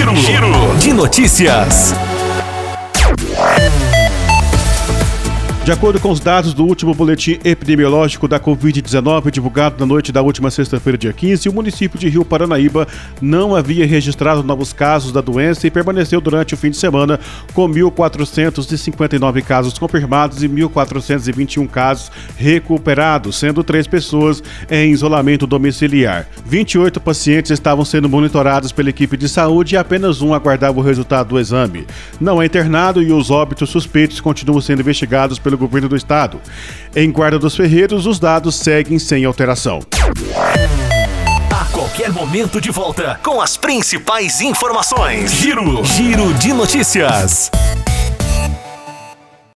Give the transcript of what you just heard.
Giro, Giro de notícias. De acordo com os dados do último boletim epidemiológico da Covid-19, divulgado na noite da última sexta-feira, dia 15, o município de Rio Paranaíba não havia registrado novos casos da doença e permaneceu durante o fim de semana com 1.459 casos confirmados e 1.421 casos recuperados, sendo três pessoas em isolamento domiciliar. 28 pacientes estavam sendo monitorados pela equipe de saúde e apenas um aguardava o resultado do exame. Não é internado e os óbitos suspeitos continuam sendo investigados pelo governo do estado. Em Guarda dos Ferreiros, os dados seguem sem alteração. A qualquer momento de volta com as principais informações. Giro, Giro de notícias.